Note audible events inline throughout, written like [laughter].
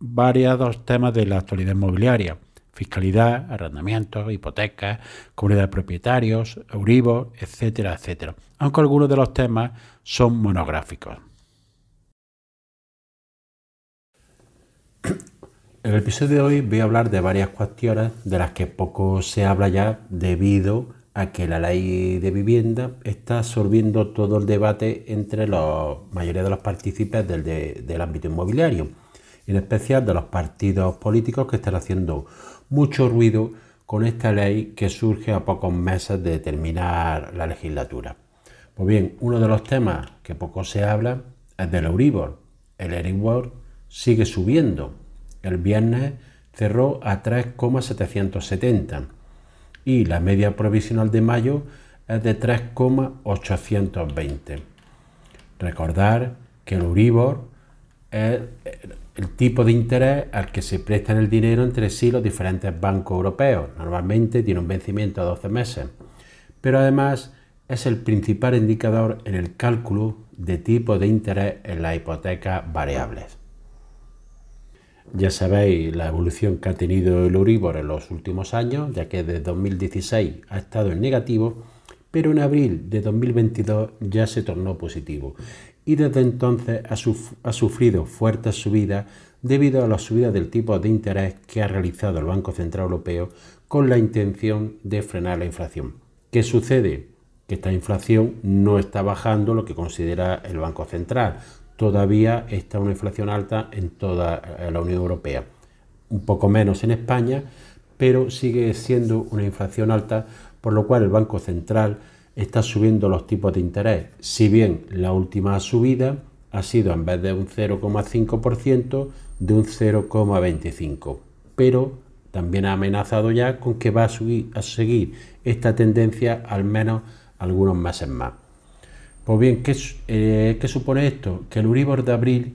variados temas de la actualidad inmobiliaria, fiscalidad, arrendamientos, hipotecas, comunidad de propietarios, Euribor, etcétera, etcétera, aunque algunos de los temas son monográficos. [clears throat] En el episodio de hoy voy a hablar de varias cuestiones de las que poco se habla ya debido a que la ley de vivienda está absorbiendo todo el debate entre la mayoría de los partícipes del, del ámbito inmobiliario en especial de los partidos políticos que están haciendo mucho ruido con esta ley que surge a pocos meses de terminar la legislatura. Pues bien, uno de los temas que poco se habla es del Euribor. El Euribor sigue subiendo. El viernes cerró a 3,770 y la media provisional de mayo es de 3,820. Recordar que el Euribor es el tipo de interés al que se prestan el dinero entre sí los diferentes bancos europeos. Normalmente tiene un vencimiento a 12 meses, pero además es el principal indicador en el cálculo de tipo de interés en las hipotecas variables. Ya sabéis la evolución que ha tenido el Euribor en los últimos años, ya que desde 2016 ha estado en negativo, pero en abril de 2022 ya se tornó positivo y desde entonces ha, sufrido fuertes subidas debido a la subida del tipo de interés que ha realizado el Banco Central Europeo con la intención de frenar la inflación. ¿Qué sucede? Que esta inflación no está bajando lo que considera el Banco Central. Todavía está una inflación alta en toda la Unión Europea. Un poco menos en España, pero sigue siendo una inflación alta, por lo cual el Banco Central está subiendo los tipos de interés, si bien la última subida ha sido en vez de un 0,5% de un 0,25%, pero también ha amenazado ya con que va a, seguir esta tendencia al menos algunos meses más. Pues bien, ¿qué, eh, ¿qué, supone esto? Que el Uribor de abril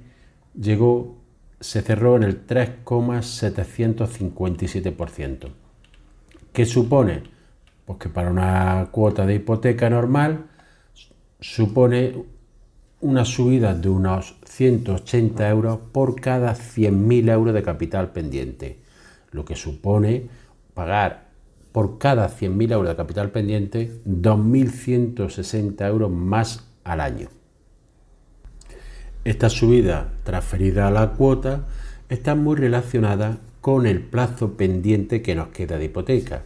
llegó, se cerró en el 3,757%. ¿Qué supone? Pues que para una cuota de hipoteca normal supone una subida de unos 180 euros por cada 100.000 euros de capital pendiente, lo que supone pagar por cada 100.000 euros de capital pendiente 2.160 euros más al año. Esta subida transferida a la cuota está muy relacionada con el plazo pendiente que nos queda de hipoteca,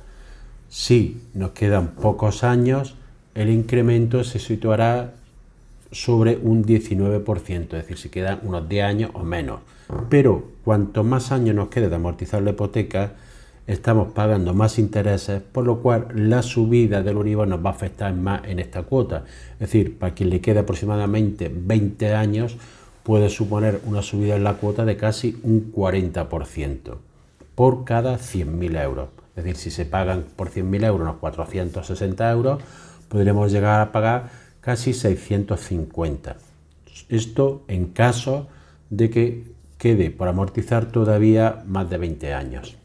si nos quedan pocos años, el incremento se situará sobre un 19%, es decir, si quedan unos 10 años o menos. Pero cuanto más años nos quede de amortizar la hipoteca, estamos pagando más intereses, por lo cual la subida del Uribor nos va a afectar más en esta cuota. Es decir, para quien le quede aproximadamente 20 años, puede suponer una subida en la cuota de casi un 40% por cada 100.000 euros. Es decir, si se pagan por 100.000 euros unos 460 euros, podremos llegar a pagar casi 650. Esto en caso de que quede por amortizar todavía más de 20 años.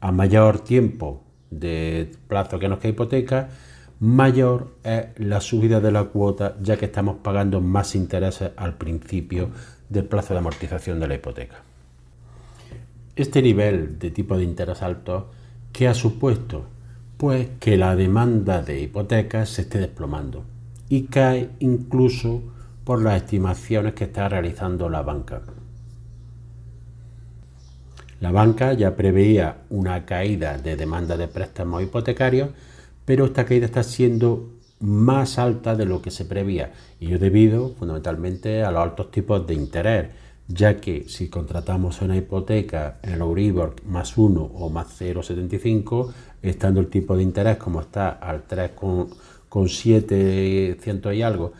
A mayor tiempo de plazo que nos queda hipoteca, mayor es la subida de la cuota, ya que estamos pagando más intereses al principio del plazo de amortización de la hipoteca. Este nivel de tipo de interés alto, ¿qué ha supuesto? Pues que la demanda de hipotecas se esté desplomando y cae incluso por las estimaciones que está realizando la banca. La banca ya preveía una caída de demanda de préstamos hipotecarios, pero esta caída está siendo más alta de lo que se prevía y ello debido fundamentalmente a los altos tipos de interés ya que si contratamos una hipoteca en el Euribor más 1 o más 0,75, estando el tipo de interés como está al 3,7 y algo,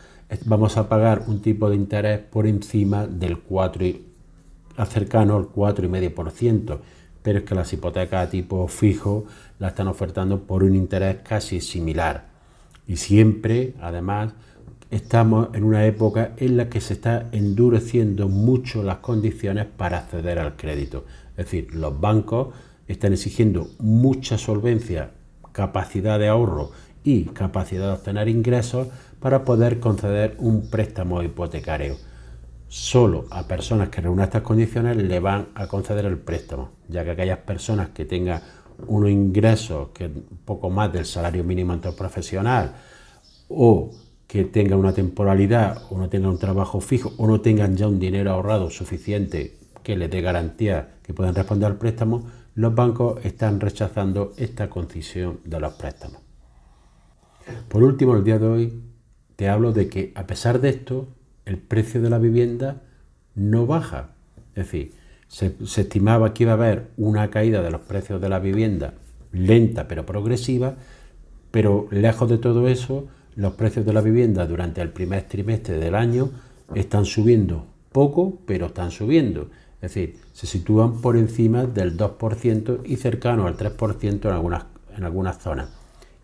vamos a pagar un tipo de interés por encima del 4 cercano al 4,5%, pero es que las hipotecas a tipo fijo la están ofertando por un interés casi similar. Y siempre, además, estamos en una época en la que se está endureciendo mucho las condiciones para acceder al crédito. Es decir, los bancos están exigiendo mucha solvencia, capacidad de ahorro y capacidad de obtener ingresos para poder conceder un préstamo hipotecario. Solo a personas que reúnan estas condiciones le van a conceder el préstamo, ya que aquellas personas que tengan unos ingresos que poco más del salario mínimo interprofesional o que tengan una temporalidad o no tengan un trabajo fijo o no tengan ya un dinero ahorrado suficiente que les dé garantía que puedan responder al préstamo, los bancos están rechazando esta concesión de los préstamos. Por último, el día de hoy te hablo de que a pesar de esto, el precio de la vivienda no baja. Es decir, se, se, estimaba que iba a haber una caída de los precios de la vivienda lenta pero progresiva, pero lejos de todo eso, los precios de la vivienda durante el primer trimestre del año están subiendo poco, pero están subiendo. Es decir, se sitúan por encima del 2% y cercano al 3% en algunas, en algunas zonas.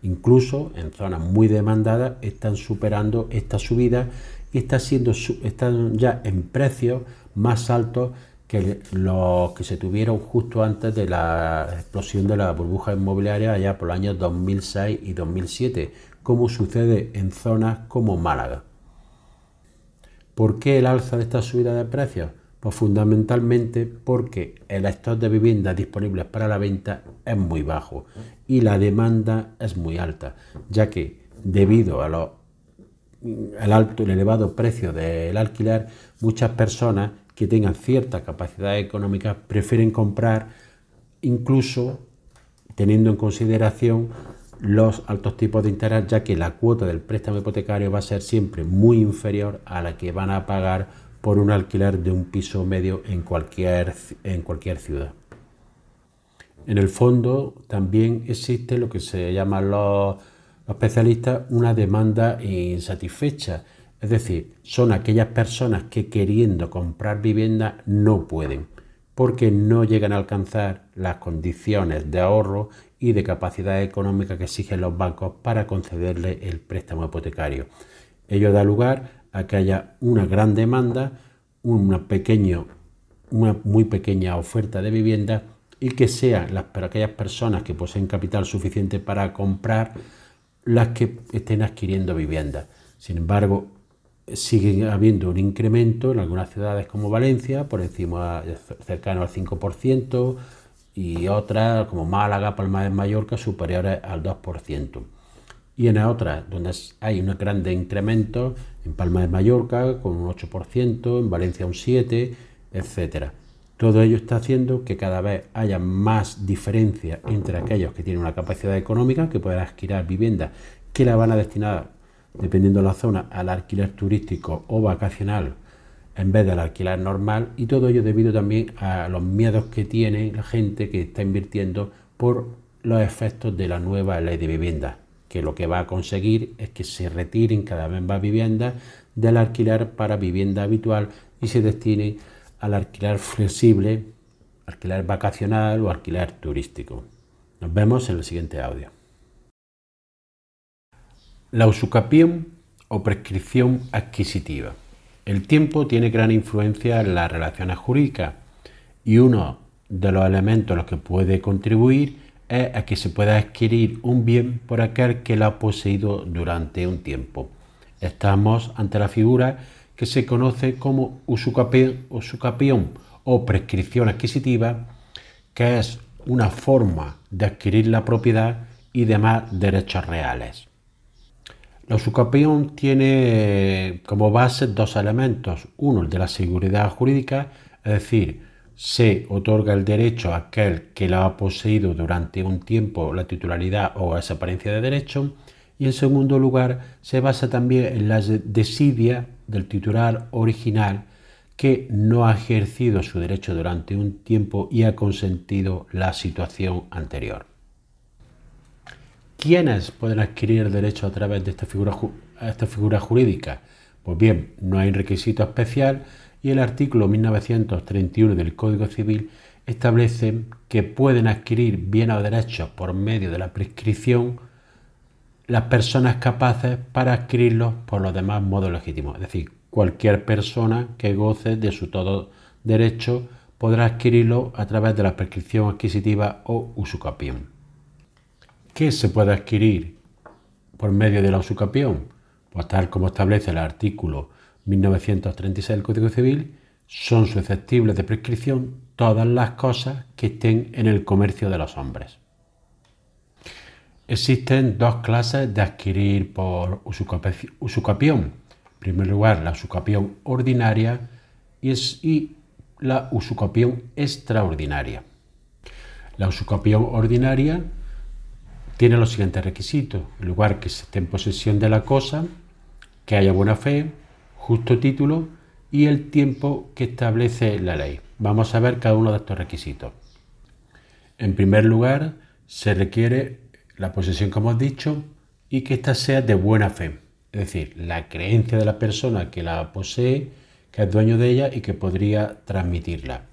Incluso en zonas muy demandadas están superando esta subida y está siendo, están ya en precios más altos que los que se tuvieron justo antes de la explosión de la burbuja inmobiliaria allá por los años 2006 y 2007, como sucede en zonas como Málaga. ¿Por qué el alza de esta subida de precios? Pues fundamentalmente porque el stock de viviendas disponibles para la venta es muy bajo y la demanda es muy alta, ya que debido a alto y elevado precio del alquiler, muchas personas que tengan cierta capacidad económica prefieren comprar incluso teniendo en consideración los altos tipos de interés, ya que la cuota del préstamo hipotecario va a ser siempre muy inferior a la que van a pagar por un alquiler de un piso medio en cualquier, en cualquier ciudad. En el fondo también existe lo que se llama los, especialistas una demanda insatisfecha, es decir, son aquellas personas que queriendo comprar vivienda no pueden, porque no llegan a alcanzar las condiciones de ahorro y de capacidad económica que exigen los bancos para concederle el préstamo hipotecario. Ello da lugar a que haya una gran demanda, una, pequeño, una muy pequeña oferta de vivienda y que sean las, para aquellas personas que poseen capital suficiente para comprar las que estén adquiriendo vivienda. Sin embargo, sigue habiendo un incremento en algunas ciudades como Valencia, por encima cercano al 5%, y otras como Málaga, Palma de Mallorca, superiores al 2% y en otras donde hay un grande incremento, en Palma de Mallorca con un 8%, en Valencia un 7%, etc. Todo ello está haciendo que cada vez haya más diferencia entre aquellos que tienen una capacidad económica, que pueden adquirir vivienda, que la van a destinar, dependiendo de la zona, al alquiler turístico o vacacional en vez del alquiler normal, y todo ello debido también a los miedos que tiene la gente que está invirtiendo por los efectos de la nueva ley de vivienda que lo que va a conseguir es que se retiren cada vez más viviendas del alquiler para vivienda habitual y se destinen al alquiler flexible, alquiler vacacional o alquiler turístico. Nos vemos en el siguiente audio. La usucapión o prescripción adquisitiva. El tiempo tiene gran influencia en las relaciones jurídicas y uno de los elementos a los que puede contribuir es a que se pueda adquirir un bien por aquel que lo ha poseído durante un tiempo. Estamos ante la figura que se conoce como usucapión o prescripción adquisitiva, que es una forma de adquirir la propiedad y demás derechos reales. La usucapión tiene como base dos elementos. Uno, el de la seguridad jurídica, es decir, se otorga el derecho a aquel que la ha poseído durante un tiempo la titularidad o esa apariencia de derecho y en segundo lugar se basa también en la desidia del titular original que no ha ejercido su derecho durante un tiempo y ha consentido la situación anterior. ¿Quiénes pueden adquirir el derecho a través de esta figura, esta figura jurídica? Pues bien, no hay requisito especial y el artículo 1931 del Código Civil establece que pueden adquirir bienes o derechos por medio de la prescripción las personas capaces para adquirirlos por los demás modos legítimos. Es decir, cualquier persona que goce de su todo derecho podrá adquirirlo a través de la prescripción adquisitiva o usucapión. ¿Qué se puede adquirir por medio de la usucapión? Pues tal como establece el artículo 1936 del Código Civil, son susceptibles de prescripción todas las cosas que estén en el comercio de los hombres. Existen dos clases de adquirir por usucapión. En primer lugar, la usucapión ordinaria y, la usucapión extraordinaria. La usucapión ordinaria tiene los siguientes requisitos. En lugar que se esté en posesión de la cosa, que haya buena fe, justo título y el tiempo que establece la ley. Vamos a ver cada uno de estos requisitos. En primer lugar, se requiere la posesión, como hemos dicho, y que ésta sea de buena fe. Es decir, la creencia de la persona que la posee, que es dueño de ella y que podría transmitirla.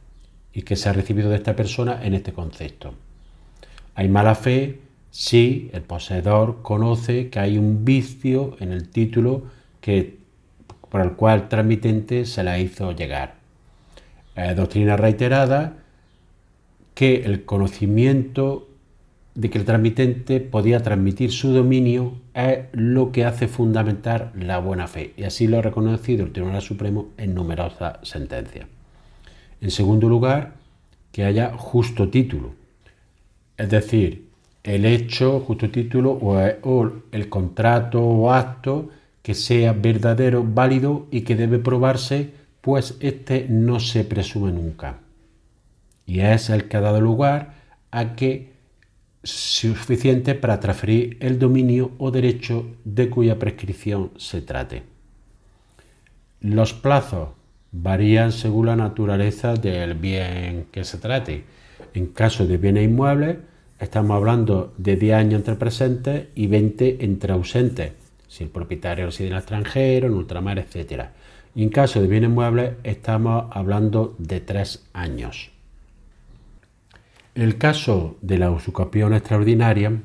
Y que se ha recibido de esta persona en este concepto. Hay mala fe si el poseedor conoce que hay un vicio en el título que, por el cual el transmitente se la hizo llegar. doctrina reiterada que el conocimiento de que el transmitente podía transmitir su dominio es lo que hace fundamentar la buena fe, y así lo ha reconocido el Tribunal Supremo en numerosas sentencias. En segundo lugar, que haya justo título, es decir, el hecho, justo título o el contrato o acto que sea verdadero, válido y que debe probarse, pues este no se presume nunca. Y es el que ha dado lugar a que suficiente para transferir el dominio o derecho de cuya prescripción se trate. Los plazos varían según la naturaleza del bien que se trate. En caso de bienes inmuebles, estamos hablando de 10 años entre presentes y 20 entre ausentes, si el propietario reside en el extranjero, en ultramar, etc. Y en caso de bienes muebles, estamos hablando de 3 años. El caso de la usucapión extraordinaria,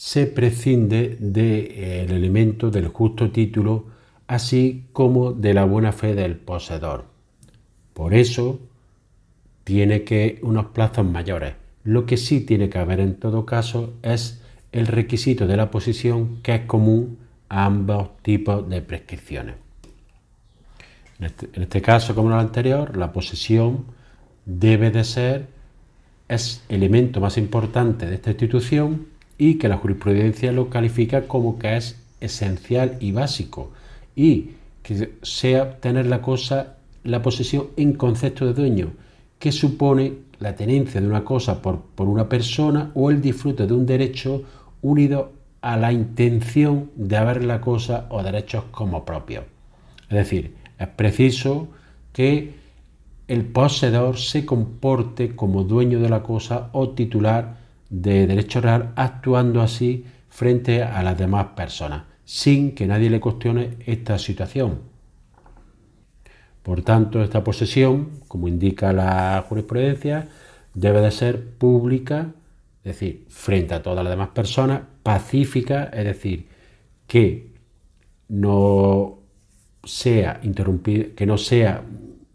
se prescinde del eh, elemento del justo título, así como de la buena fe del poseedor. Por eso, tiene que unos plazos mayores. Lo que sí tiene que haber en todo caso es el requisito de la posición que es común a ambos tipos de prescripciones. En este, en este caso, como en el anterior, la posesión debe de ser es elemento más importante de esta institución y que la jurisprudencia lo califica como que es esencial y básico y que sea tener la cosa, la posesión en concepto de dueño, que supone la tenencia de una cosa por, por una persona o el disfrute de un derecho unido a la intención de haber la cosa o derechos como propios. Es decir, es preciso que el poseedor se comporte como dueño de la cosa o titular de derecho real, actuando así frente a las demás personas, sin que nadie le cuestione esta situación. Por tanto, esta posesión, como indica la jurisprudencia, debe de ser pública, es decir, frente a todas las demás personas, pacífica, es decir, que no sea interrumpida, que no sea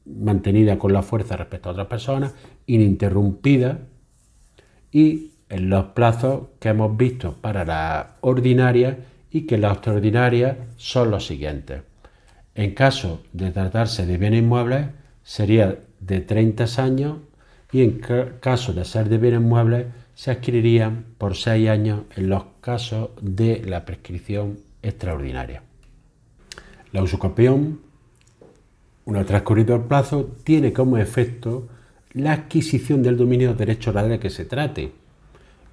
mantenida con la fuerza respecto a otras personas, ininterrumpida y en los plazos que hemos visto para la ordinaria y que las extraordinarias son los siguientes. En caso de tratarse de bienes inmuebles sería de 30 años y en caso de ser de bienes inmuebles se adquirirían por 6 años en los casos de la prescripción extraordinaria. La usucapión una transcurrido el plazo, tiene como efecto la adquisición del dominio de derechos reales de que se trate.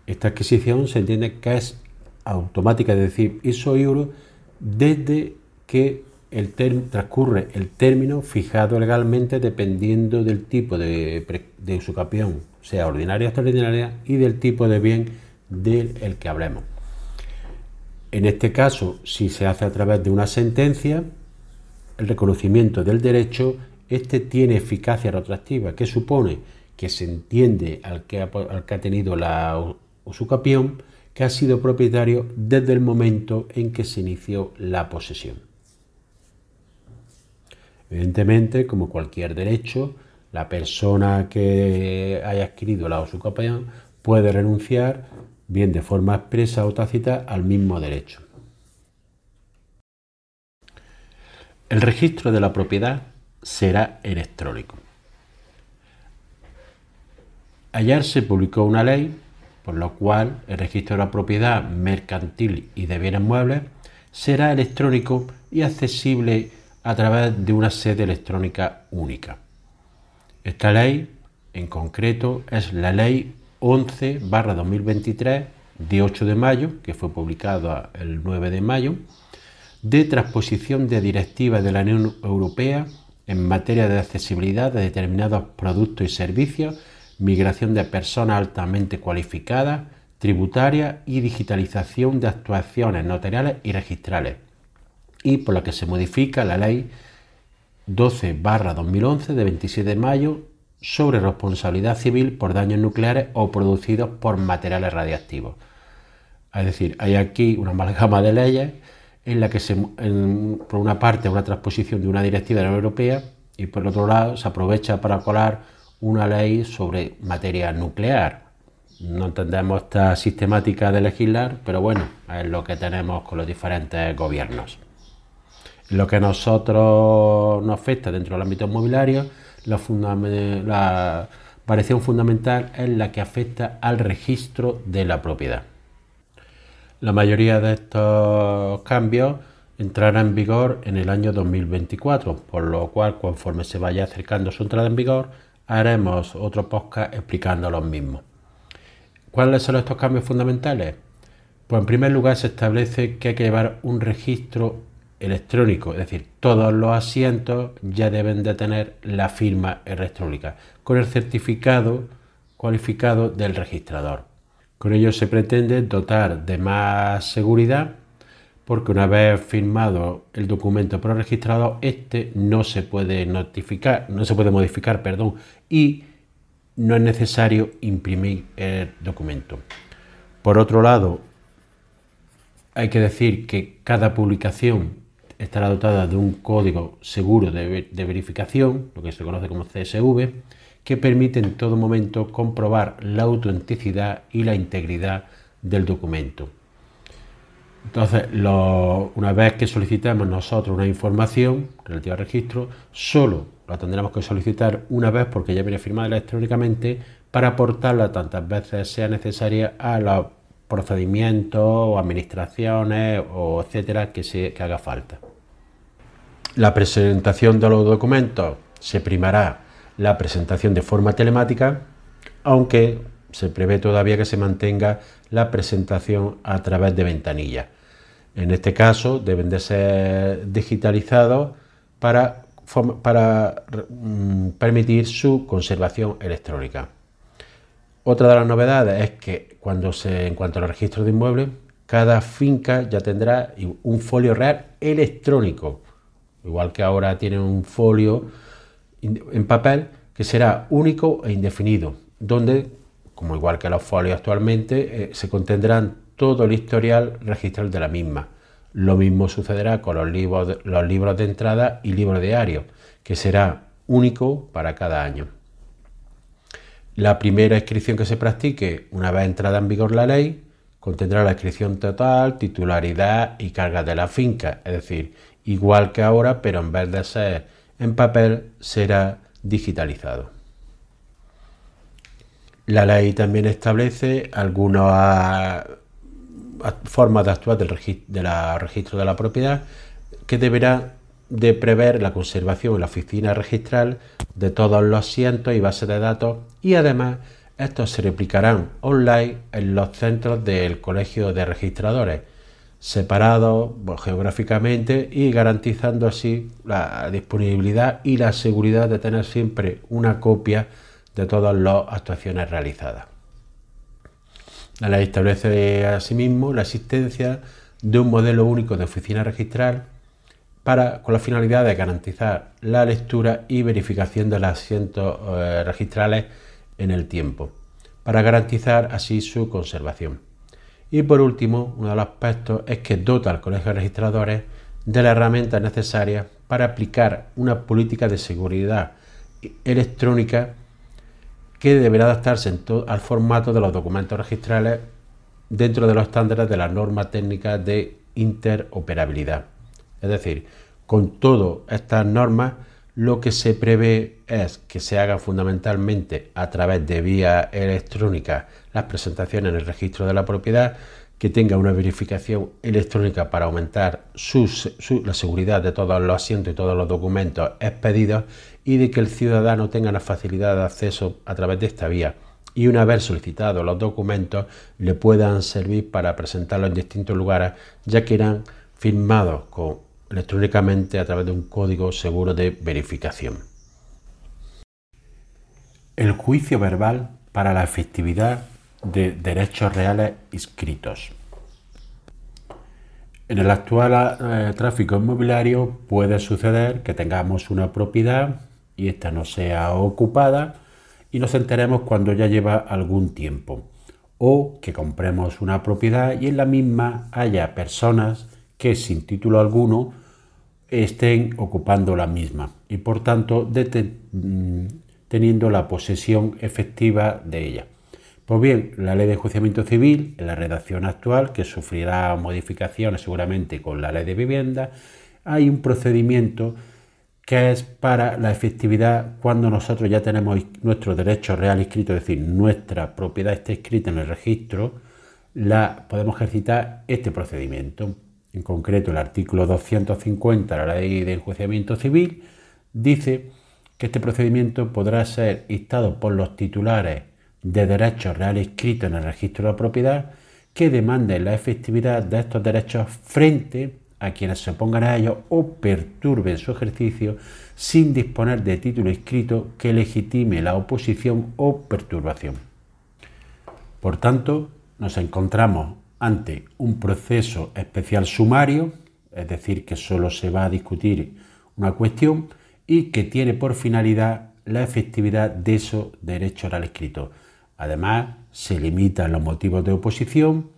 Esta adquisición se entiende que es automática, es decir, hizo euro desde que el transcurre el término fijado legalmente dependiendo del tipo de, de usucapión, sea ordinaria o extraordinaria, y del tipo de bien del que hablemos. En este caso, si se hace a través de una sentencia, el reconocimiento del derecho, este tiene eficacia retroactiva, que supone que se entiende al que ha, al que ha tenido la usucapión que ha sido propietario desde el momento en que se inició la posesión. Evidentemente, como cualquier derecho, la persona que haya adquirido la usucapión puede renunciar, bien de forma expresa o tácita, al mismo derecho. El registro de la propiedad será electrónico. Ayer se publicó una ley por lo cual el registro de la propiedad mercantil y de bienes muebles será electrónico y accesible a través de una sede electrónica única. Esta ley, en concreto, es la Ley 11-2023 de 8 de mayo, que fue publicada el 9 de mayo, de transposición de directivas de la Unión Europea en materia de accesibilidad de determinados productos y servicios migración de personas altamente cualificadas, tributaria y digitalización de actuaciones notariales y registrales, y por la que se modifica la ley 12-2011 de 27 de mayo sobre responsabilidad civil por daños nucleares o producidos por materiales radiactivos. Es decir, hay aquí una amalgama de leyes en la que se, por una parte una transposición de una directiva de la Unión Europea y por otro lado se aprovecha para colar una ley sobre materia nuclear. No entendemos esta sistemática de legislar, pero bueno, es lo que tenemos con los diferentes gobiernos. Lo que a nosotros nos afecta dentro del ámbito inmobiliario, la, la variación fundamental es la que afecta al registro de la propiedad. La mayoría de estos cambios entrarán en vigor en el año 2024, por lo cual conforme se vaya acercando su entrada en vigor, haremos otro podcast explicando los mismos. ¿Cuáles son estos cambios fundamentales? Pues en primer lugar se establece que hay que llevar un registro electrónico, es decir, todos los asientos ya deben de tener la firma electrónica con el certificado cualificado del registrador. Con ello se pretende dotar de más seguridad porque una vez firmado el documento el registrado, este no se puede notificar, no se puede modificar, perdón, y no es necesario imprimir el documento. Por otro lado, hay que decir que cada publicación estará dotada de un código seguro de, verificación, lo que se conoce como CSV, que permite en todo momento comprobar la autenticidad y la integridad del documento. Entonces, una vez que solicitemos nosotros una información relativa al registro, solo la tendremos que solicitar una vez porque ya viene firmada electrónicamente para aportarla tantas veces sea necesaria a los procedimientos o administraciones o etcétera que, se, que haga falta. La presentación de los documentos se primará la presentación de forma telemática, aunque se prevé todavía que se mantenga la presentación a través de ventanillas. En este caso deben de ser digitalizados para, para mm, permitir su conservación electrónica. Otra de las novedades es que cuando se, en cuanto al registro de inmuebles, cada finca ya tendrá un folio real electrónico, igual que ahora tiene un folio en papel que será único e indefinido, donde como igual que los folios actualmente, eh, se contendrán todo el historial registral de la misma. Lo mismo sucederá con los libros, de, los libros de entrada y libros diarios, que será único para cada año. La primera inscripción que se practique una vez entrada en vigor la ley contendrá la inscripción total, titularidad y carga de la finca, es decir, igual que ahora, pero en vez de ser en papel, será digitalizado. La ley también establece algunas formas de actuar del registro de la propiedad que deberá de prever la conservación en la oficina registral de todos los asientos y bases de datos y además estos se replicarán online en los centros del Colegio de Registradores, separados geográficamente y garantizando así la disponibilidad y la seguridad de tener siempre una copia de todas las actuaciones realizadas. La ley establece asimismo la existencia de un modelo único de oficina registral para, con la finalidad de garantizar la lectura y verificación de los asientos eh, registrales en el tiempo, para garantizar así su conservación. Y por último, uno de los aspectos es que dota al Colegio de Registradores de las herramientas necesarias para aplicar una política de seguridad electrónica que deberá adaptarse al formato de los documentos registrales dentro de los estándares de las normas técnicas de interoperabilidad. Es decir, con todas estas normas, lo que se prevé es que se haga fundamentalmente a través de vía electrónica las presentaciones en el registro de la propiedad, que tenga una verificación electrónica para aumentar la seguridad de todos los asientos y todos los documentos expedidos y de que el ciudadano tenga la facilidad de acceso a través de esta vía. Y una vez solicitados los documentos le puedan servir para presentarlos en distintos lugares ya que irán firmados electrónicamente a través de un código seguro de verificación. El juicio verbal para la efectividad de derechos reales inscritos. En el actual eh, tráfico inmobiliario puede suceder que tengamos una propiedad y esta no sea ocupada y nos enteremos cuando ya lleva algún tiempo. O que compremos una propiedad y en la misma haya personas que sin título alguno estén ocupando la misma y por tanto mm, teniendo la posesión efectiva de ella. Pues bien, la ley de enjuiciamiento civil, en la redacción actual, que sufrirá modificaciones seguramente con la ley de vivienda, hay un procedimiento que es para la efectividad cuando nosotros ya tenemos nuestro derecho real inscrito, es decir, nuestra propiedad está escrita en el registro, la podemos ejercitar este procedimiento. En concreto, el artículo 250 de la Ley de Enjuiciamiento Civil dice que este procedimiento podrá ser instado por los titulares de derechos reales inscritos en el registro de la propiedad que demanden la efectividad de estos derechos frente a quienes se opongan a ellos o perturben su ejercicio sin disponer de título inscrito que legitime la oposición o perturbación. Por tanto, nos encontramos ante un proceso especial sumario, es decir, que solo se va a discutir una cuestión y que tiene por finalidad la efectividad de esos derechos orales escritos. Además, se limitan los motivos de oposición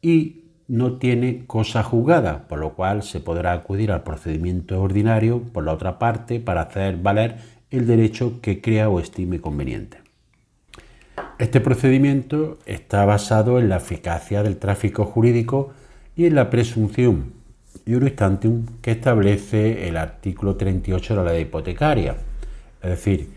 y no tiene cosa juzgada, por lo cual se podrá acudir al procedimiento ordinario por la otra parte para hacer valer el derecho que crea o estime conveniente. Este procedimiento está basado en la eficacia del tráfico jurídico y en la presunción iuris que establece el artículo 38 de la ley hipotecaria. Es decir,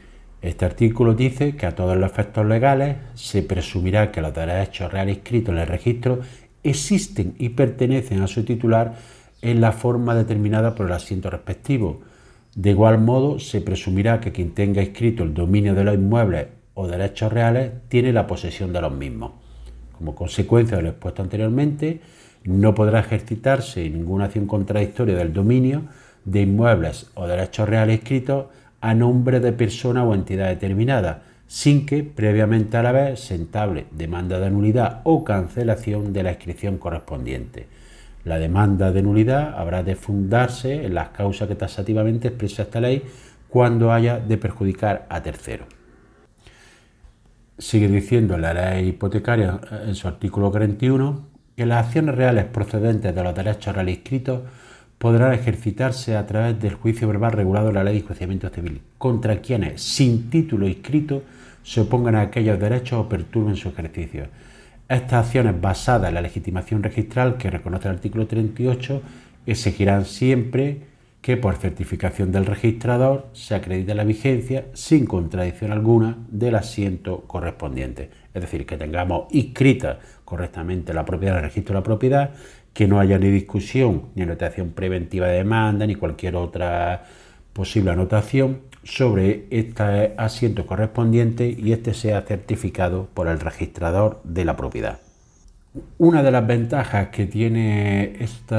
este artículo dice que a todos los efectos legales se presumirá que los derechos reales inscritos en el registro existen y pertenecen a su titular en la forma determinada por el asiento respectivo. De igual modo, se presumirá que quien tenga inscrito el dominio de los inmuebles o derechos reales tiene la posesión de los mismos. Como consecuencia de lo expuesto anteriormente, no podrá ejercitarse ninguna acción contradictoria del dominio de inmuebles o derechos reales inscritos a nombre de persona o entidad determinada, sin que previamente a la vez se entable demanda de nulidad o cancelación de la inscripción correspondiente. La demanda de nulidad habrá de fundarse en las causas que tasativamente expresa esta ley cuando haya de perjudicar a terceros. Sigue diciendo la ley hipotecaria en su artículo 41 que las acciones reales procedentes de los derechos reales inscritos podrán ejercitarse a través del juicio verbal regulado en la ley de enjuiciamiento civil contra quienes, sin título inscrito, se opongan a aquellos derechos o perturben su ejercicio. Estas acciones basadas en la legitimación registral que reconoce el artículo 38 exigirán siempre que por certificación del registrador se acredite la vigencia sin contradicción alguna del asiento correspondiente. Es decir, que tengamos inscrita correctamente la propiedad el registro de la propiedad, que no haya ni discusión, ni anotación preventiva de demanda, ni cualquier otra posible anotación sobre este asiento correspondiente y este sea certificado por el registrador de la propiedad. Una de las ventajas que tiene este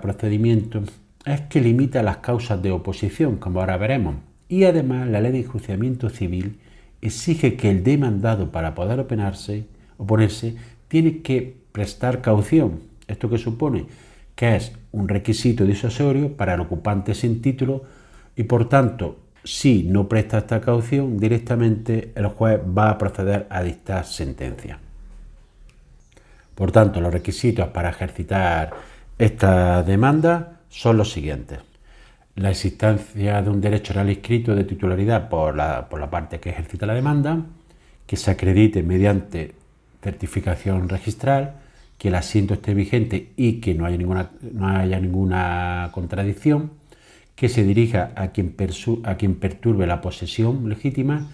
procedimiento es que limita las causas de oposición, como ahora veremos, y además la ley de enjuiciamiento civil exige que el demandado para poder oponerse tiene que prestar caución. ¿Esto qué supone? que es un requisito disuasorio para el ocupante sin título y por tanto si no presta esta caución directamente el juez va a proceder a dictar sentencia. Por tanto, los requisitos para ejercitar esta demanda son los siguientes. La existencia de un derecho real inscrito de titularidad por la, por la parte que ejercita la demanda, que se acredite mediante certificación registral, que el asiento esté vigente y que no haya ninguna, no haya ninguna contradicción, que se dirija a quien, a quien perturbe la posesión legítima,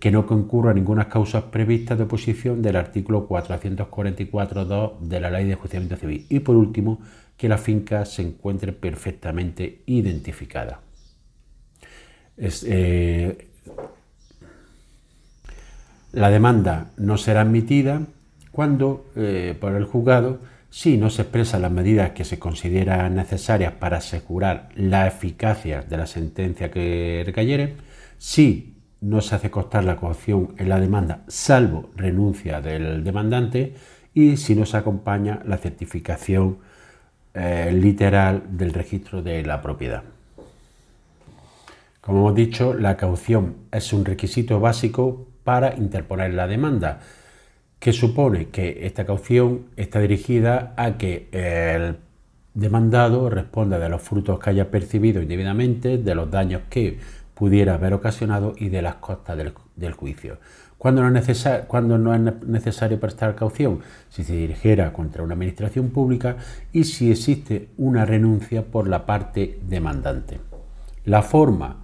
que no concurra ninguna causa prevista de oposición del artículo 444.2 de la Ley de Enjuiciamiento Civil. Y por último, que la finca se encuentre perfectamente identificada. Eh, la demanda no será admitida cuando eh, por el juzgado si no se expresan las medidas que se consideran necesarias para asegurar la eficacia de la sentencia que recayere, si no se hace constar la coacción en la demanda salvo renuncia del demandante y si no se acompaña la certificación eh, literal del registro de la propiedad. Como hemos dicho, la caución es un requisito básico para interponer la demanda que supone que esta caución está dirigida a que el demandado responda de los frutos que haya percibido indebidamente, de los daños que pudiera haber ocasionado y de las costas del, juicio. Cuando no, es necesario prestar caución? Si se dirigiera contra una administración pública y si existe una renuncia por la parte demandante. La forma,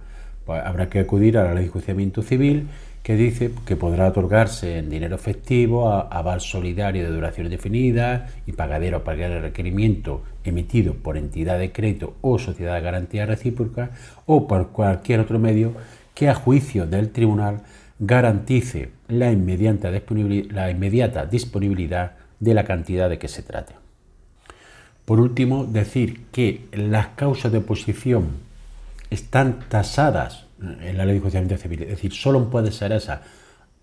pues habrá que acudir a la ley de enjuiciamiento civil que dice que podrá otorgarse en dinero efectivo, aval solidario de duración indefinida y pagadero para el requerimiento emitido por entidad de crédito o sociedad de garantía recíproca o por cualquier otro medio que a juicio del tribunal garantice la inmediata, la inmediata disponibilidad de la cantidad de que se trate. Por último, decir que las causas de oposición están tasadas en la ley de enjuiciamiento civil. Es decir, solo puede ser esa.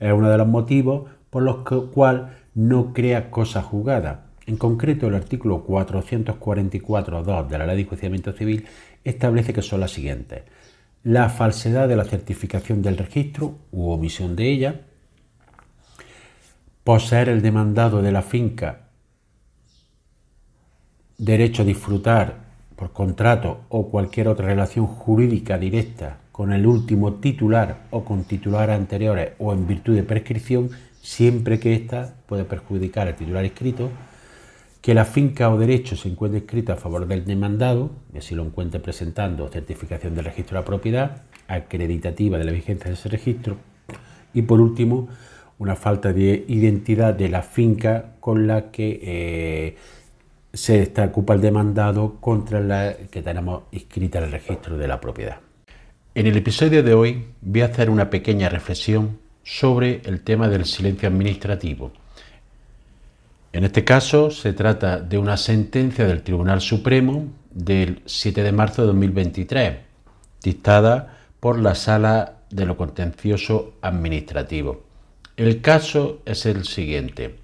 Es uno de los motivos por los cuales no crea cosa juzgada. En concreto, el artículo 444.2 de la ley de enjuiciamiento civil establece que son las siguientes. La falsedad de la certificación del registro u omisión de ella, poseer el demandado de la finca derecho a disfrutar por contrato o cualquier otra relación jurídica directa con el último titular o con titulares anteriores o en virtud de prescripción, siempre que ésta puede perjudicar al titular inscrito, que la finca o derecho se encuentre escrita a favor del demandado, y así lo encuentre presentando certificación del registro de la propiedad, acreditativa de la vigencia de ese registro, y por último, una falta de identidad de la finca con la que eh, se está, ocupa el demandado contra la que tenemos inscrita en el registro de la propiedad. En el episodio de hoy voy a hacer una pequeña reflexión sobre el tema del silencio administrativo. En este caso se trata de una sentencia del Tribunal Supremo del 7 de marzo de 2023, dictada por la Sala de lo Contencioso Administrativo. El caso es el siguiente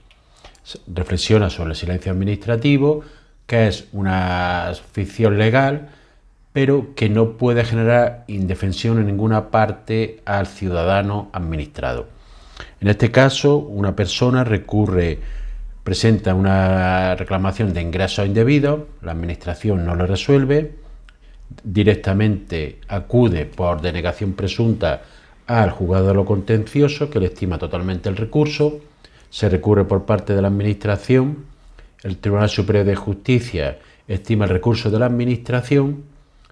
reflexiona sobre el silencio administrativo, que es una ficción legal, pero que no puede generar indefensión en ninguna parte al ciudadano administrado. En este caso, una persona recurre, presenta una reclamación de ingresos indebidos, la administración no lo resuelve, directamente acude por denegación presunta al juzgado de lo contencioso, que le estima totalmente el recurso, se recurre por parte de la Administración, el Tribunal Superior de Justicia estima el recurso de la Administración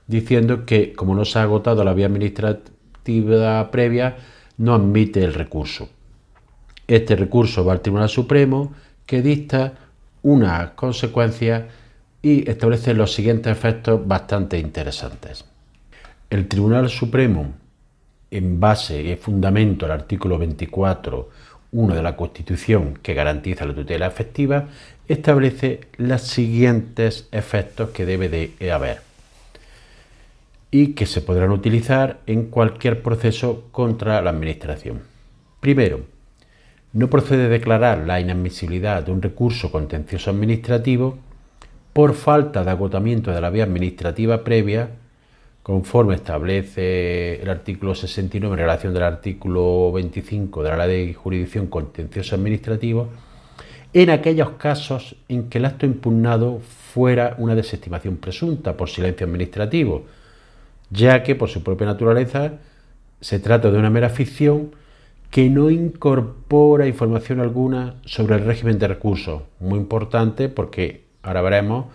diciendo que como no se ha agotado la vía administrativa previa, no admite el recurso. Este recurso va al Tribunal Supremo que dicta unas consecuencias y establece los siguientes efectos bastante interesantes. El Tribunal Supremo, en base y fundamento al artículo 24 1 de la Constitución que garantiza la tutela efectiva, establece los siguientes efectos que debe de haber y que se podrán utilizar en cualquier proceso contra la Administración. Primero, no procede declarar la inadmisibilidad de un recurso contencioso administrativo por falta de agotamiento de la vía administrativa previa, conforme establece el artículo 69 en relación del artículo 25 de la Ley de Jurisdicción Contencioso Administrativo, en aquellos casos en que el acto impugnado fuera una desestimación presunta por silencio administrativo, ya que por su propia naturaleza se trata de una mera ficción que no incorpora información alguna sobre el régimen de recursos. Muy importante porque ahora veremos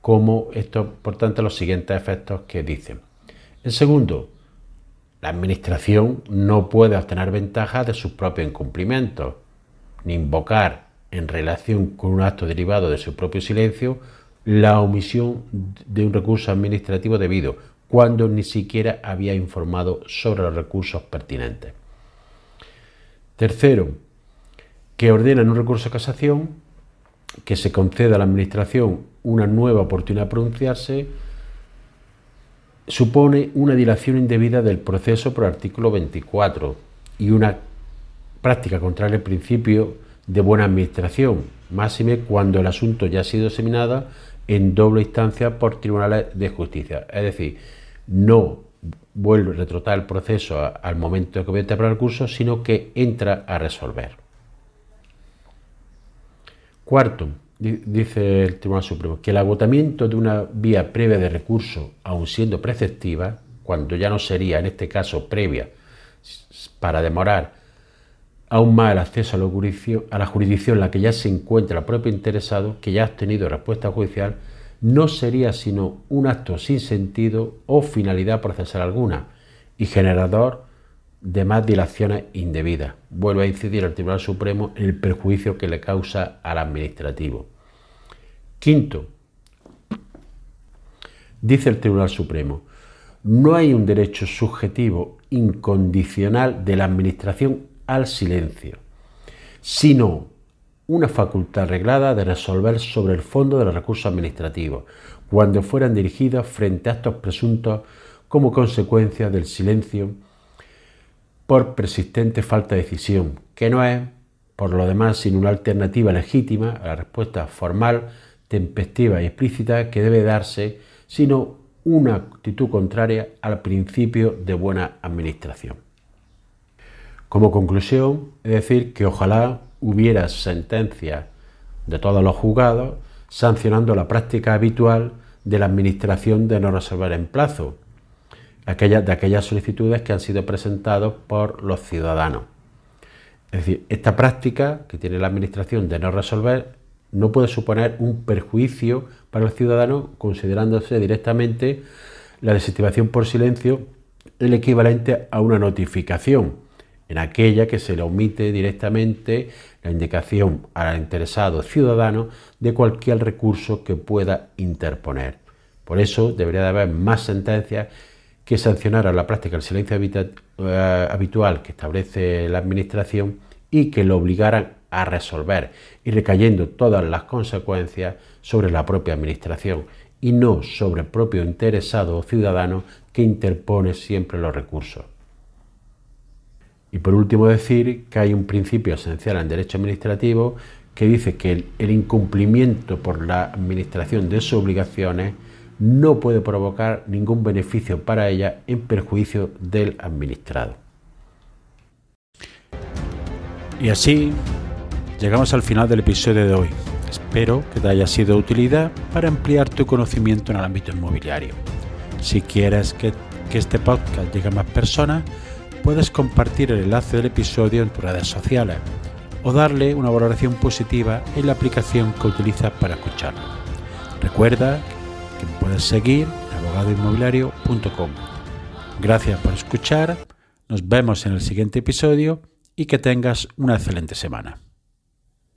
cómo es importante los siguientes efectos que dicen. En segundo, la Administración no puede obtener ventajas de sus propios incumplimientos, ni invocar en relación con un acto derivado de su propio silencio la omisión de un recurso administrativo debido, cuando ni siquiera había informado sobre los recursos pertinentes. Tercero, que ordena en un recurso de casación que se conceda a la Administración una nueva oportunidad de pronunciarse, supone una dilación indebida del proceso por artículo 24 y una práctica contraria al principio de buena administración, máxime cuando el asunto ya ha sido examinado en doble instancia por tribunales de justicia. Es decir, no vuelve a retrotar el proceso al momento que vete para el curso, sino que entra a resolver. Cuarto, dice el Tribunal Supremo, que el agotamiento de una vía previa de recurso, aun siendo preceptiva, cuando ya no sería en este caso previa, para demorar aún más el acceso a la a la jurisdicción en la que ya se encuentra el propio interesado, que ya ha obtenido respuesta judicial, no sería sino un acto sin sentido o finalidad procesal alguna y generador de más dilaciones indebidas. Vuelve a incidir el Tribunal Supremo en el perjuicio que le causa al administrativo. Quinto, dice el Tribunal Supremo, no hay un derecho subjetivo incondicional de la Administración al silencio, sino una facultad arreglada de resolver sobre el fondo de los recursos administrativos, cuando fueran dirigidos frente a actos presuntos como consecuencia del silencio por persistente falta de decisión, que no es, por lo demás, sino una alternativa legítima a la respuesta formal, tempestiva y explícita que debe darse, sino una actitud contraria al principio de buena administración. Como conclusión, es decir, que ojalá hubiera sentencia de todos los juzgados sancionando la práctica habitual de la administración de no resolver en plazo, de aquellas solicitudes que han sido presentadas por los ciudadanos. Es decir, esta práctica que tiene la administración de no resolver no puede suponer un perjuicio para el ciudadano considerándose directamente la desestimación por silencio el equivalente a una notificación en aquella que se le omite directamente la indicación al interesado ciudadano de cualquier recurso que pueda interponer. Por eso debería de haber más sentencias que sancionaran la práctica del silencio eh, habitual que establece la Administración y que lo obligaran a resolver y recayendo todas las consecuencias sobre la propia Administración y no sobre el propio interesado o ciudadano que interpone siempre los recursos. Y por último decir que hay un principio esencial en derecho administrativo que dice que el, incumplimiento por la administración de sus obligaciones no puede provocar ningún beneficio para ella en perjuicio del administrado. Y así llegamos al final del episodio de hoy. Espero que te haya sido de utilidad para ampliar tu conocimiento en el ámbito inmobiliario. Si quieres que, que este podcast llegue a más personas, puedes compartir el enlace del episodio en tus redes sociales o darle una valoración positiva en la aplicación que utilizas para escucharlo. Recuerda que puedes seguir en abogadoinmobiliario.com. Gracias por escuchar, nos vemos en el siguiente episodio y que tengas una excelente semana.